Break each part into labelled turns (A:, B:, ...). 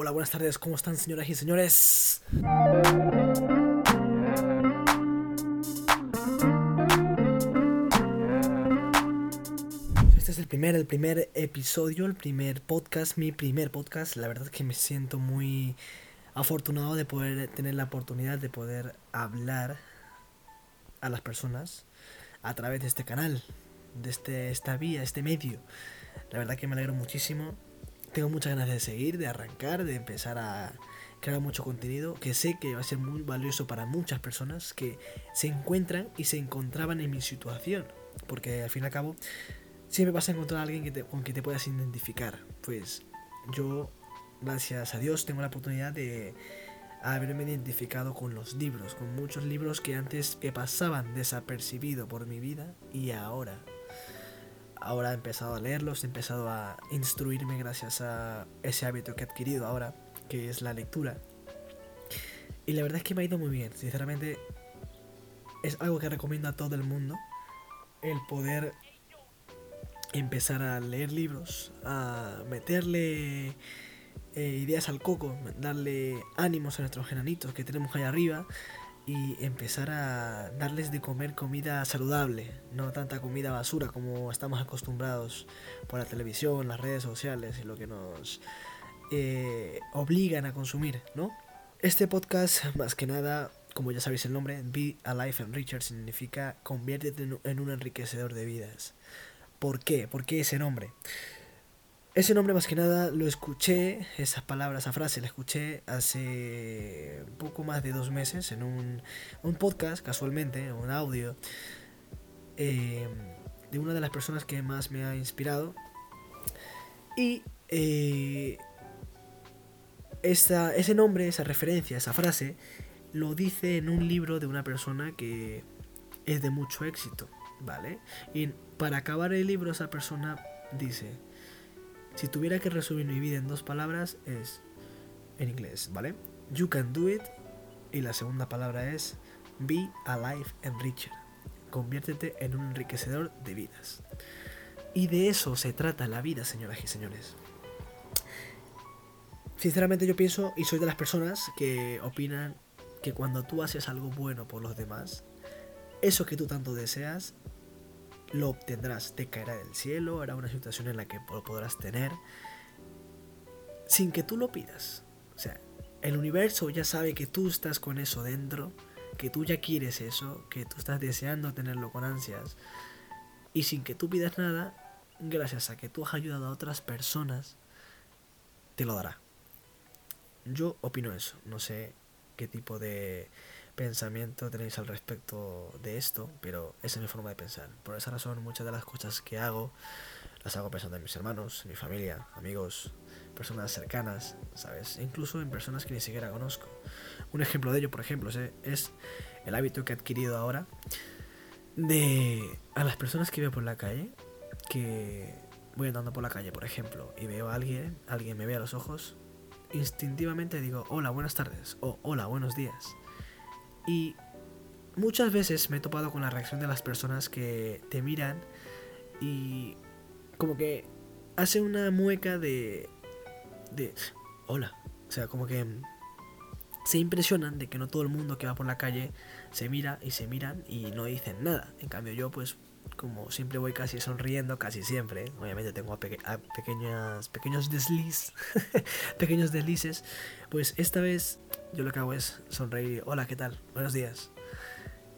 A: Hola, buenas tardes, ¿cómo están señoras y señores? Este es el primer, el primer episodio, el primer podcast, mi primer podcast. La verdad que me siento muy afortunado de poder tener la oportunidad de poder hablar a las personas a través de este canal, de este, esta vía, este medio. La verdad que me alegro muchísimo tengo muchas ganas de seguir, de arrancar, de empezar a crear mucho contenido que sé que va a ser muy valioso para muchas personas que se encuentran y se encontraban en mi situación. Porque al fin y al cabo siempre vas a encontrar a alguien con quien te puedas identificar. Pues yo, gracias a Dios, tengo la oportunidad de haberme identificado con los libros, con muchos libros que antes que pasaban desapercibido por mi vida y ahora ahora he empezado a leerlos, he empezado a instruirme gracias a ese hábito que he adquirido ahora, que es la lectura. Y la verdad es que me ha ido muy bien, sinceramente es algo que recomiendo a todo el mundo, el poder empezar a leer libros, a meterle eh, ideas al coco, darle ánimos a nuestros genanitos que tenemos ahí arriba y empezar a darles de comer comida saludable, no tanta comida basura como estamos acostumbrados por la televisión, las redes sociales y lo que nos eh, obligan a consumir, ¿no? Este podcast, más que nada, como ya sabéis el nombre, Be Alive and Richer significa conviértete en un enriquecedor de vidas. ¿Por qué? ¿Por qué ese nombre? Ese nombre más que nada lo escuché, esas palabras, esa frase la escuché hace poco más de dos meses en un, podcast, casualmente, un audio, em, de una de las personas que más me ha inspirado. Y eh, ese nombre, esa referencia, esa frase, lo dice en un libro de una persona que es de mucho éxito, ¿vale? Y para acabar el libro esa persona dice, si tuviera que resumir mi vida en dos palabras es en inglés, ¿vale? You can do it. Y la segunda palabra es be alive and richer. Conviértete en un enriquecedor de vidas. Y de eso se trata la vida, señoras y señores. Sinceramente yo pienso y soy de las personas que opinan que cuando tú haces algo bueno por los demás, eso que tú tanto deseas lo obtendrás, te caerá del cielo, hará una situación en la que lo podrás tener sin que tú lo pidas. O sea, el universo ya sabe que tú estás con eso dentro, que tú ya quieres eso, que tú estás deseando tenerlo con ansias y sin que tú pidas nada, gracias a que tú has ayudado a otras personas, te lo dará. Yo opino eso, no sé qué tipo de pensamiento tenéis al respecto de esto, pero esa es mi forma de pensar. Por esa razón, muchas de las cosas que hago las hago pensando en mis hermanos, mi familia, amigos, personas cercanas, ¿sabes? incluso en personas que ni siquiera conozco. Un ejemplo de ello, por ejemplo, es el hábito que he adquirido ahora de a las personas que veo por la calle, que voy andando por la calle, por ejemplo, y veo a alguien, alguien me ve a los ojos, instintivamente digo, hola, buenas tardes, o hola, buenos días. Y muchas veces me he topado con la reacción de las personas que te miran y como que hace una mueca de de hola, o sea, como que se impresionan de que no todo el mundo que va por la calle se mira y se miran y no dicen nada. En cambio yo pues como siempre voy casi sonriendo, casi siempre, obviamente tengo a, pequeñas, pequeños desliz, pequeños deslices, pues esta vez yo lo que hago es sonreír, hola, ¿qué tal? Buenos días.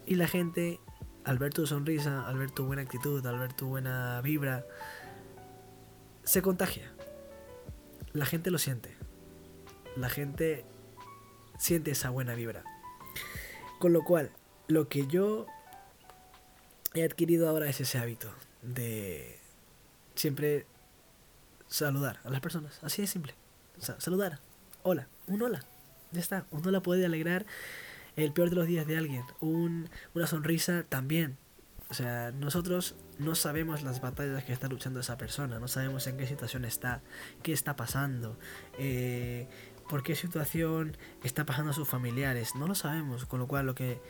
A: Y la gente, al ver tu sonrisa, al ver tu buena actitud, al ver tu buena vibra, se contagia. La gente lo siente. La gente siente esa buena vibra. Con lo cual, lo que yo he adquirido ahora es ese hábito de siempre saludar a las personas. Así de simple. saludar. Hola. Un hola. Ya está. Un hola puede alegrar el peor de los días de alguien. Un, una sonrisa también. O sea, nosotros no sabemos las batallas que está luchando esa persona, no sabemos en qué situación está, qué está pasando, eh, por qué situación está pasando a sus familiares, no lo sabemos, con lo cual lo que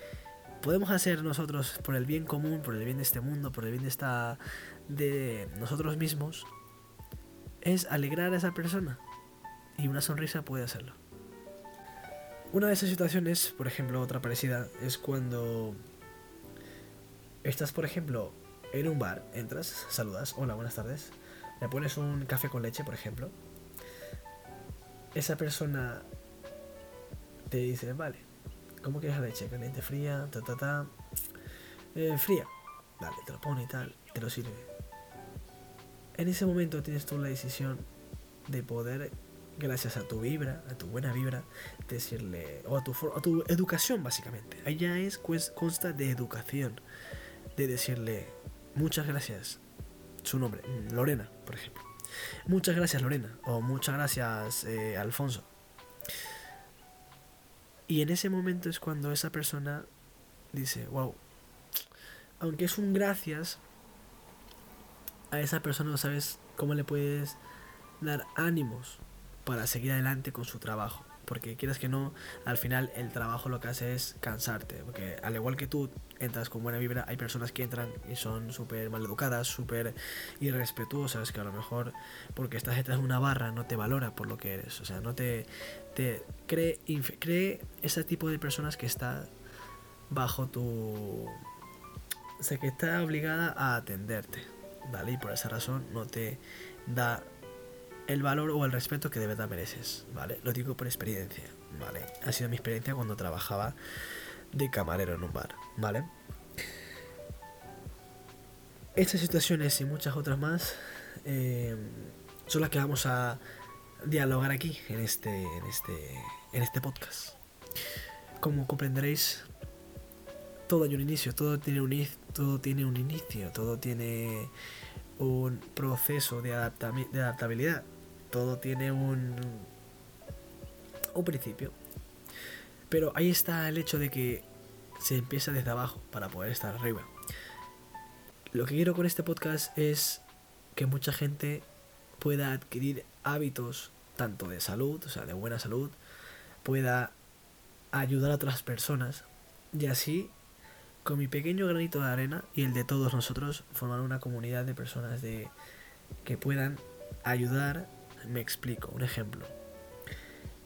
A: podemos hacer nosotros por el bien común, por el bien de este mundo, por el bien de esta de nosotros mismos es alegrar a esa persona Y una sonrisa puede hacerlo. Una de esas situaciones, por ejemplo, otra parecida, es cuando estás, por ejemplo, en un bar, entras, saludas, hola, buenas tardes, le pones un café con leche, por ejemplo. Esa persona te dice, vale, ¿cómo quieres la leche? ¿Caliente, fría? Ta, ta, ta. Eh, fría. Vale, te lo pone y tal, te lo sirve. En ese momento tienes tú la decisión de poder gracias a tu vibra, a tu buena vibra, decirle, o a tu, a tu educación básicamente. Allá es, consta de educación, de decirle, muchas gracias, su nombre, mm, Lorena, por ejemplo. Muchas gracias Lorena, o muchas gracias eh, Alfonso. Y en ese momento es cuando esa persona dice, wow, aunque es un gracias, a esa persona no sabes cómo le puedes dar ánimos para seguir adelante con su trabajo. Porque quieras que no, al final el trabajo lo que hace es cansarte. Porque al igual que tú entras con buena vibra, hay personas que entran y son súper mal educadas, súper irrespetuosas, que a lo mejor porque estás detrás de una barra no te valora por lo que eres. O sea, no te, te cree, cree ese tipo de personas que está bajo tu... O sea, que está obligada a atenderte. ¿Vale? Y por esa razón no te da el valor o el respeto que de verdad mereces, ¿vale? Lo digo por experiencia, ¿vale? Ha sido mi experiencia cuando trabajaba de camarero en un bar, ¿vale? Estas situaciones y muchas otras más eh, son las que vamos a dialogar aquí en este, en este, en este podcast. Como comprenderéis, todo hay un inicio, todo tiene un, todo tiene un inicio, todo tiene un proceso de, adaptabilidad todo tiene un, un principio. Pero ahí está el hecho de que se empieza desde abajo para poder estar arriba. Lo que quiero con este podcast es que mucha gente pueda adquirir hábitos tanto de salud, o sea, de buena salud, pueda ayudar a otras personas y así con mi pequeño granito de arena y el de todos nosotros formar una comunidad de personas de que puedan ayudar me explico, un ejemplo.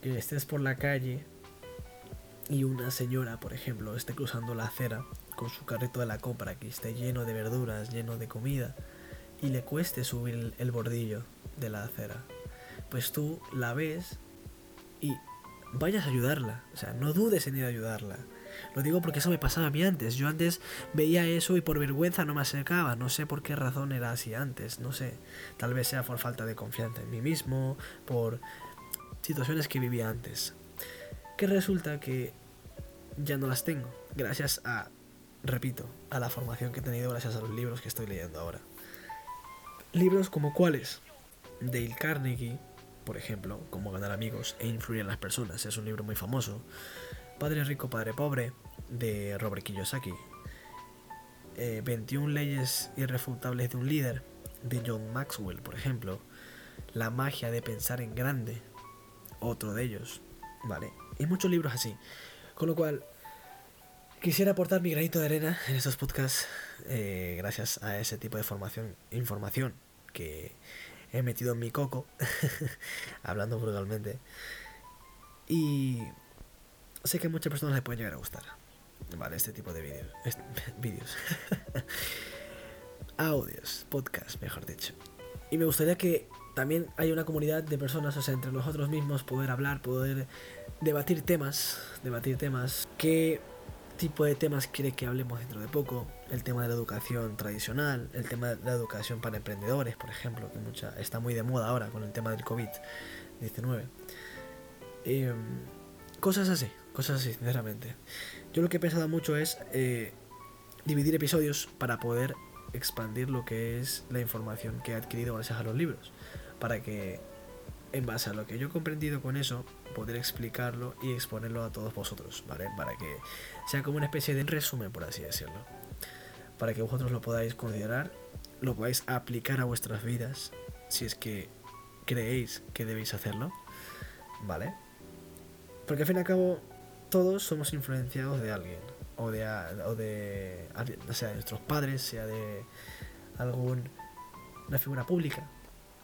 A: Que estés por la calle y una señora, por ejemplo, esté cruzando la acera con su carrito de la compra que esté lleno de verduras, lleno de comida, y le cueste subir el bordillo de la acera. Pues tú la ves y vayas a ayudarla. O sea, no dudes en ir a ayudarla. Lo digo porque eso me pasaba a mí antes. Yo antes veía eso y por vergüenza no me acercaba. No sé por qué razón era así antes. No sé. Tal vez sea por falta de confianza en mí mismo, por situaciones que vivía antes. Que resulta que ya no las tengo. Gracias a, repito, a la formación que he tenido gracias a los libros que estoy leyendo ahora. Libros como cuáles? Dale Carnegie, por ejemplo, Cómo ganar amigos e influir en las personas. Es un libro muy famoso. Padre Rico, Padre Pobre, de Robert Kiyosaki. 21 eh, leyes irrefutables de un líder, de John Maxwell, por ejemplo. La magia de pensar en grande, otro de ellos. Vale, y muchos libros así. Con lo cual, quisiera aportar mi granito de arena en estos podcasts, eh, gracias a ese tipo de formación, información que he metido en mi coco, hablando brutalmente. Y sé que a muchas personas les puede llegar a gustar. Vale, este tipo de vídeos. vídeos. Audios, podcast, mejor dicho. Y me gustaría que también haya una comunidad de personas, o sea, entre nosotros mismos, poder hablar, poder debatir temas, debatir temas. ¿Qué tipo de temas quiere que hablemos dentro de poco? El tema de la educación tradicional, el tema de la educación para emprendedores, por ejemplo, que mucha, está muy de moda ahora con el tema del COVID-19. Em, cosas así, Cosas así, sinceramente. Yo lo que he pensado mucho es eh, dividir episodios para poder expandir lo que es la información que he adquirido gracias a los libros. Para que, en base a lo que yo he comprendido con eso, poder explicarlo y exponerlo a todos vosotros, ¿vale? Para que sea como una especie de resumen, por así decirlo. Para que vosotros lo podáis considerar, lo podáis aplicar a vuestras vidas, si es que creéis que debéis hacerlo, ¿vale? Porque al fin y al cabo, todos somos influenciados de alguien, o de, o de, sea de nuestros padres, sea de algún, una figura pública,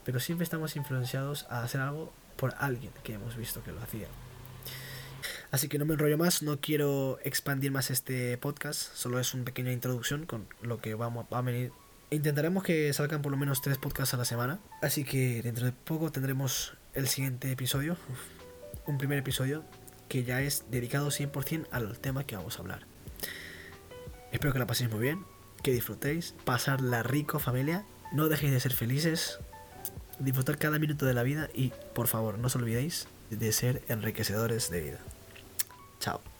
A: pero siempre estamos influenciados a hacer algo por alguien que hemos visto que lo hacía. Así que no me enrollo más, no quiero expandir más este podcast, solo es una pequeña introducción con lo que vamos a venir. Intentaremos que salgan por lo menos tres podcasts a la semana, así que dentro de poco tendremos el siguiente episodio, un primer episodio que ya es dedicado 100% al tema que vamos a hablar. Espero que la paséis muy bien, que disfrutéis, pasarla rico familia, no dejéis de ser felices, disfrutar cada minuto de la vida y por favor no os olvidéis de ser enriquecedores de vida. Chao.